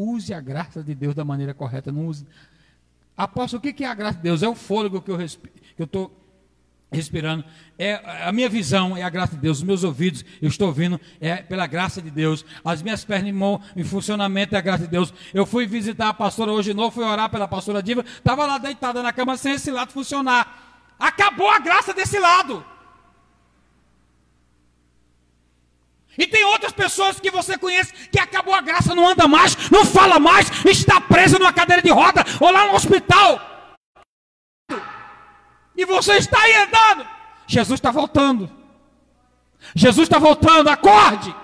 use a graça de Deus da maneira correta. Não use. Apóstolo, o que é a graça de Deus? É o fôlego que eu estou respirando. É a minha visão é a graça de Deus. Os meus ouvidos eu estou ouvindo é pela graça de Deus. As minhas pernas em, em funcionamento é a graça de Deus. Eu fui visitar a pastora hoje de novo, fui orar pela pastora Diva, estava lá deitada na cama sem esse lado funcionar. Acabou a graça desse lado. E tem outras pessoas que você conhece que acabou a graça, não anda mais, não fala mais, está presa numa cadeira de roda ou lá no hospital. E você está aí andando. Jesus está voltando. Jesus está voltando, acorde.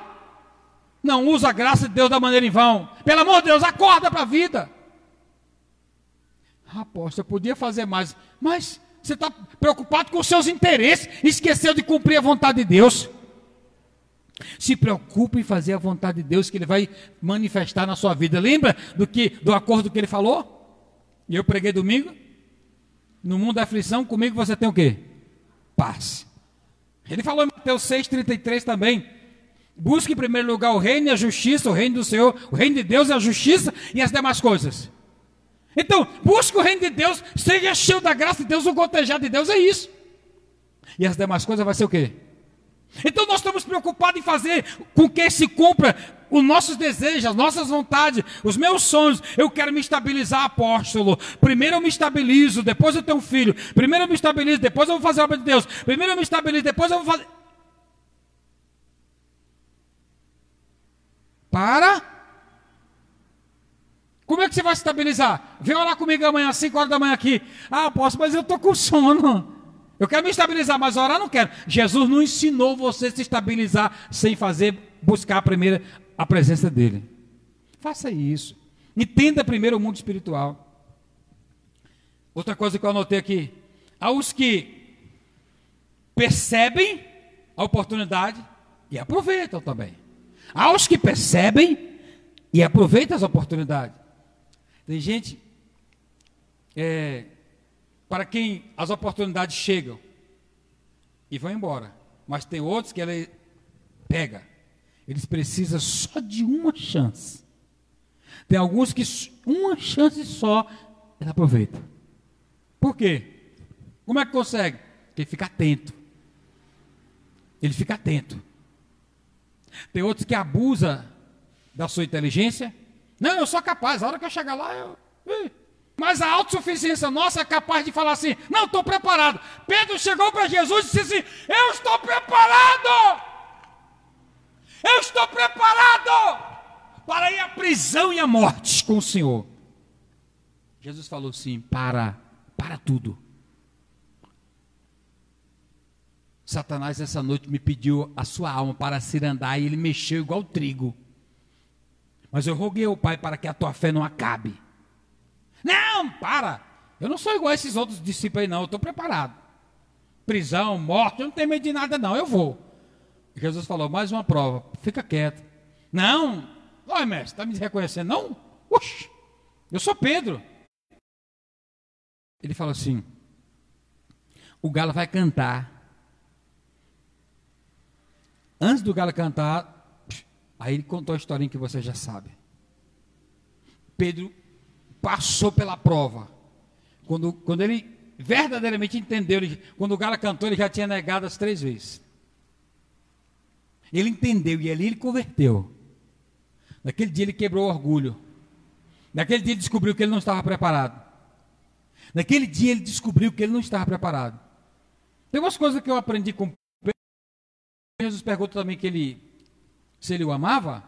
Não usa a graça de Deus da maneira em vão. Pelo amor de Deus, acorda para a vida. Aposto, eu podia fazer mais, mas você está preocupado com os seus interesses, esqueceu de cumprir a vontade de Deus. Se preocupe em fazer a vontade de Deus que Ele vai manifestar na sua vida. Lembra do que do acordo que Ele falou? E eu preguei domingo. No mundo da aflição, comigo você tem o quê? Paz. Ele falou em Mateus 6,33 também. Busque em primeiro lugar o reino e a justiça, o reino do Senhor, o reino de Deus e a justiça e as demais coisas. Então, busque o reino de Deus, seja cheio da graça de Deus, o gotejado de Deus, é isso. E as demais coisas vai ser o quê? Então nós estamos preocupados em fazer com que se cumpra os nossos desejos, as nossas vontades, os meus sonhos. Eu quero me estabilizar, apóstolo. Primeiro eu me estabilizo, depois eu tenho um filho. Primeiro eu me estabilizo, depois eu vou fazer a obra de Deus. Primeiro eu me estabilizo, depois eu vou fazer. Para. Como é que você vai se estabilizar? Vem orar comigo amanhã, às 5 horas da manhã aqui. Ah, apóstolo, mas eu estou com sono. Eu quero me estabilizar, mas orar não quero. Jesus não ensinou você a se estabilizar sem fazer, buscar primeiro a presença dele. Faça isso. Entenda primeiro o mundo espiritual. Outra coisa que eu anotei aqui. Aos que percebem a oportunidade e aproveitam também. Aos que percebem e aproveitam as oportunidades. Tem gente é, para quem as oportunidades chegam e vão embora. Mas tem outros que ele pega. Eles precisam só de uma chance. Tem alguns que uma chance só ele aproveita. Por quê? Como é que consegue? Porque ele fica atento. Ele fica atento. Tem outros que abusa da sua inteligência. Não, eu sou capaz. A hora que eu chegar lá, eu. Mas a autossuficiência nossa é capaz de falar assim: não, estou preparado. Pedro chegou para Jesus e disse assim: eu estou preparado. Eu estou preparado para ir à prisão e à morte com o Senhor. Jesus falou assim: para, para tudo. Satanás essa noite me pediu a sua alma para se andar e ele mexeu igual trigo. Mas eu roguei ao Pai para que a tua fé não acabe. Não, para. Eu não sou igual a esses outros discípulos aí, não. Eu estou preparado. Prisão, morte, eu não tenho medo de nada, não. Eu vou. Jesus falou: mais uma prova. Fica quieto. Não. Oi, mestre, está me reconhecendo? Não? Oxi. Eu sou Pedro. Ele falou assim: o galo vai cantar. Antes do galo cantar, aí ele contou a historinha que você já sabe. Pedro passou pela prova. Quando, quando ele verdadeiramente entendeu, ele, quando o Gala cantou, ele já tinha negado as três vezes. Ele entendeu e ali ele converteu. Naquele dia ele quebrou o orgulho. Naquele dia ele descobriu que ele não estava preparado. Naquele dia ele descobriu que ele não estava preparado. Tem umas coisas que eu aprendi com Jesus perguntou também que ele, se ele o amava,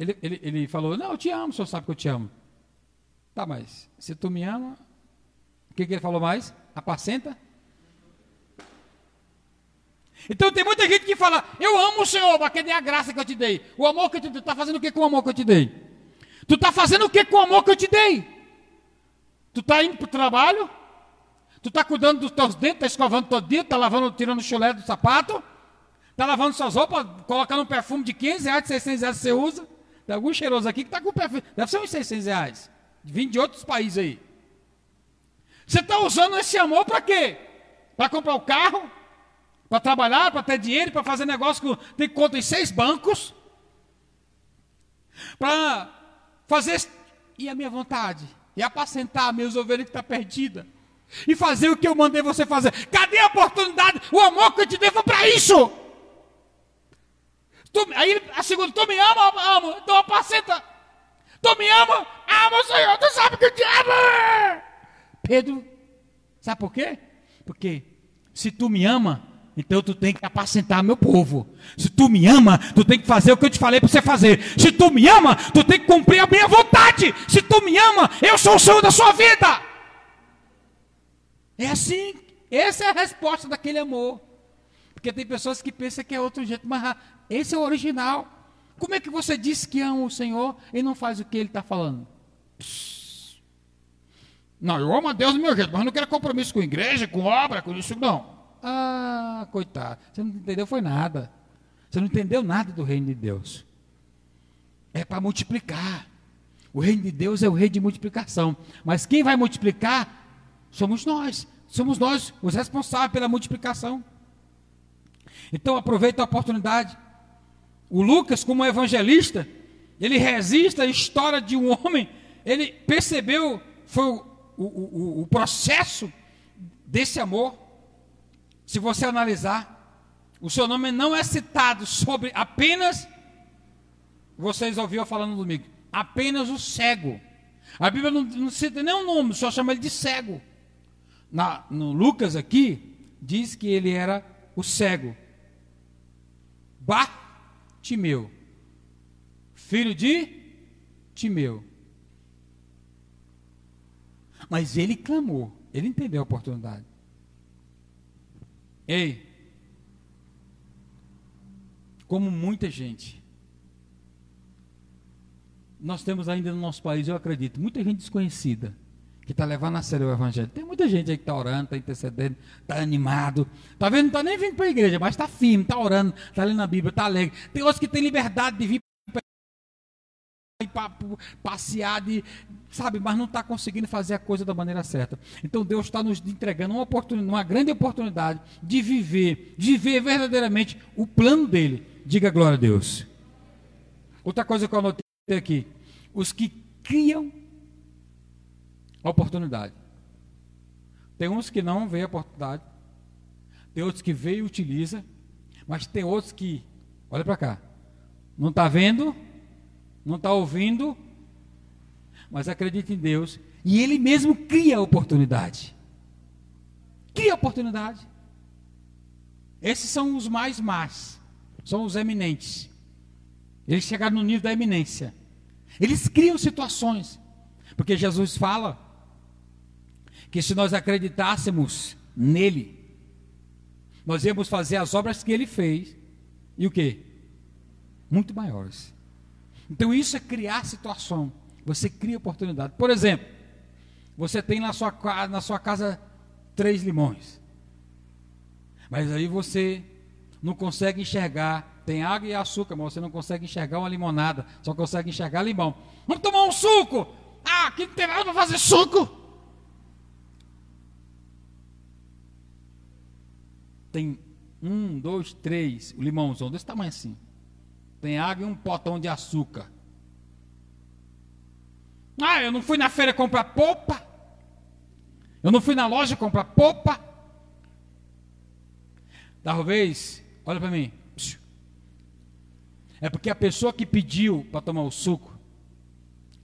ele, ele, ele falou, não, eu te amo, o senhor sabe que eu te amo. Tá, mas se tu me ama, o que, que ele falou mais? Apacenta? Então tem muita gente que fala, eu amo o Senhor, mas cadê a graça que eu te dei? O amor que eu te dei, tu está fazendo o que com o amor que eu te dei? Tu está fazendo o que com o amor que eu te dei? Tu está indo para o trabalho? Tu está cuidando dos teus dentes, está escovando todo dia, está lavando, tirando o chulé do sapato? Está lavando suas roupas, colocando um perfume de 15 reais, 600 reais que você usa? Tem algum cheiroso aqui que está com perfume, deve ser uns 600 reais. Vim de outros países aí. Você está usando esse amor para quê? Para comprar o um carro? Para trabalhar, para ter dinheiro, para fazer negócio que tem conta em seis bancos? Para fazer e a minha vontade? E apacentar minhas ovelhas que estão tá perdidas. E fazer o que eu mandei você fazer. Cadê a oportunidade? O amor que eu te devo para isso. Tu, aí a segunda, tu me ama, amo, então apacenta. Tu me ama, amo, Senhor, tu sabe que eu te amo. Pedro, sabe por quê? Porque se tu me ama, então tu tem que apacentar meu povo. Se tu me ama, tu tem que fazer o que eu te falei para você fazer. Se tu me ama, tu tem que cumprir a minha vontade. Se tu me ama, eu sou o Senhor da sua vida. É assim. Essa é a resposta daquele amor. Porque tem pessoas que pensam que é outro jeito, mas esse é o original. Como é que você diz que ama o Senhor e não faz o que ele está falando? Não, eu amo a Deus do meu jeito, mas não quero compromisso com igreja, com obra, com isso, não. Ah, coitado, você não entendeu foi nada. Você não entendeu nada do reino de Deus. É para multiplicar. O reino de Deus é o reino de multiplicação. Mas quem vai multiplicar somos nós. Somos nós os responsáveis pela multiplicação. Então aproveita a oportunidade. O Lucas, como evangelista, ele resiste à história de um homem. Ele percebeu foi o, o, o, processo desse amor. Se você analisar, o seu nome não é citado sobre apenas, vocês ouviram falando domingo, apenas o cego. A Bíblia não, não cita nenhum nome, só chama ele de cego. Na, no Lucas aqui, diz que ele era o cego. Bartimeu, filho de Timeu. Mas ele clamou, ele entendeu a oportunidade. Ei, como muita gente, nós temos ainda no nosso país, eu acredito, muita gente desconhecida que está levando a sério o evangelho. Tem muita gente aí que está orando, está intercedendo, está animado. Está vendo, não está nem vindo para a igreja, mas está firme, está orando, está lendo a Bíblia, está alegre. Tem outros que têm liberdade de vir passear, de, sabe, mas não está conseguindo fazer a coisa da maneira certa. Então Deus está nos entregando uma oportunidade, uma grande oportunidade de viver, de viver verdadeiramente o plano dele. Diga glória a Deus. Outra coisa que eu anotei aqui: os que criam a oportunidade. Tem uns que não veem a oportunidade, tem outros que veem e utiliza, mas tem outros que, olha para cá, não está vendo, não está ouvindo, mas acredita em Deus e Ele mesmo cria a oportunidade. Cria a oportunidade. Esses são os mais más, são os eminentes. Eles chegaram no nível da eminência. Eles criam situações, porque Jesus fala que se nós acreditássemos nele, nós íamos fazer as obras que ele fez e o que? Muito maiores. Então isso é criar situação. Você cria oportunidade. Por exemplo, você tem na sua, na sua casa três limões. Mas aí você não consegue enxergar. Tem água e açúcar, mas você não consegue enxergar uma limonada. Só consegue enxergar limão. Vamos tomar um suco! Ah, aqui não tem nada para fazer suco! tem um, dois, três, o limãozão desse tamanho assim. Tem água e um potão de açúcar. Ah, eu não fui na feira comprar polpa. Eu não fui na loja comprar polpa. Talvez, olha para mim. É porque a pessoa que pediu para tomar o suco,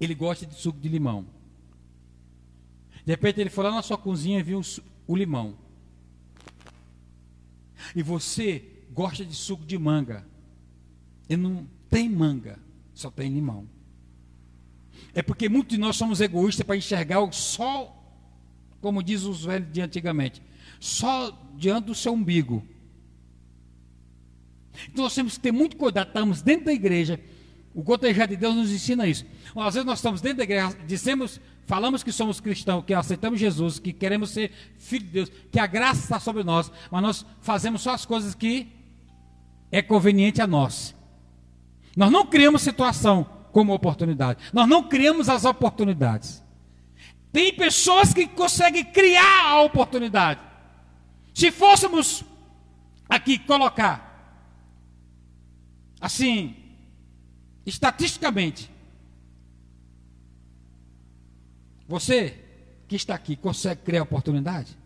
ele gosta de suco de limão. De repente ele foi lá na sua cozinha e viu o, o limão e você gosta de suco de manga, e não tem manga, só tem limão. É porque muitos de nós somos egoístas para enxergar o sol, como diz os velhos de antigamente, só diante do seu umbigo. Então nós temos que ter muito cuidado, estamos dentro da igreja, o gotejar de Deus nos ensina isso. Às vezes nós estamos dentro da igreja, dizemos Falamos que somos cristãos, que aceitamos Jesus, que queremos ser filhos de Deus, que a graça está sobre nós, mas nós fazemos só as coisas que é conveniente a nós. Nós não criamos situação como oportunidade. Nós não criamos as oportunidades. Tem pessoas que conseguem criar a oportunidade. Se fôssemos aqui colocar assim, estatisticamente, Você que está aqui consegue criar oportunidade?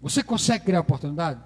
Você consegue criar oportunidade?